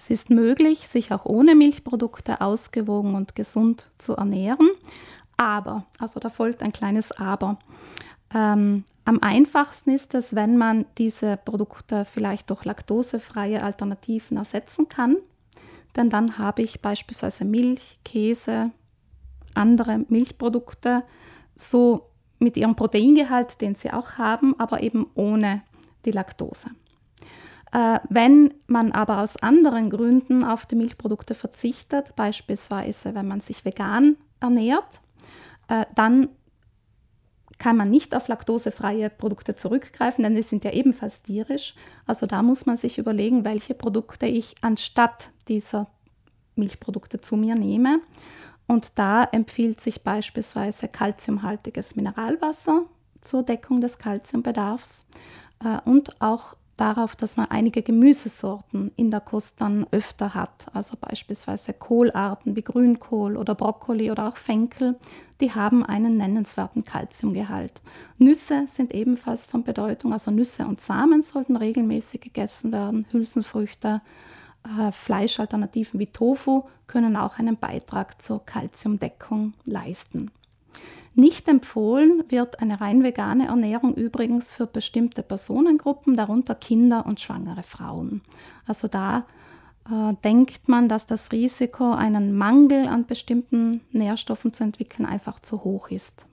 Es ist möglich, sich auch ohne Milchprodukte ausgewogen und gesund zu ernähren. Aber, also da folgt ein kleines Aber. Ähm, am einfachsten ist es, wenn man diese Produkte vielleicht durch laktosefreie Alternativen ersetzen kann. Denn dann habe ich beispielsweise Milch, Käse, andere Milchprodukte so mit ihrem Proteingehalt, den sie auch haben, aber eben ohne die Laktose. Äh, wenn man aber aus anderen Gründen auf die Milchprodukte verzichtet, beispielsweise wenn man sich vegan ernährt, äh, dann kann man nicht auf laktosefreie Produkte zurückgreifen, denn die sind ja ebenfalls tierisch. Also da muss man sich überlegen, welche Produkte ich anstatt dieser Milchprodukte zu mir nehme. Und da empfiehlt sich beispielsweise kalziumhaltiges Mineralwasser zur Deckung des Kalziumbedarfs äh, und auch darauf, dass man einige Gemüsesorten in der Kost dann öfter hat. Also beispielsweise Kohlarten wie Grünkohl oder Brokkoli oder auch Fenkel, die haben einen nennenswerten Kalziumgehalt. Nüsse sind ebenfalls von Bedeutung, also Nüsse und Samen sollten regelmäßig gegessen werden, Hülsenfrüchte, äh, Fleischalternativen wie Tofu können auch einen Beitrag zur Kalziumdeckung leisten. Nicht empfohlen wird eine rein vegane Ernährung übrigens für bestimmte Personengruppen, darunter Kinder und schwangere Frauen. Also da äh, denkt man, dass das Risiko, einen Mangel an bestimmten Nährstoffen zu entwickeln, einfach zu hoch ist.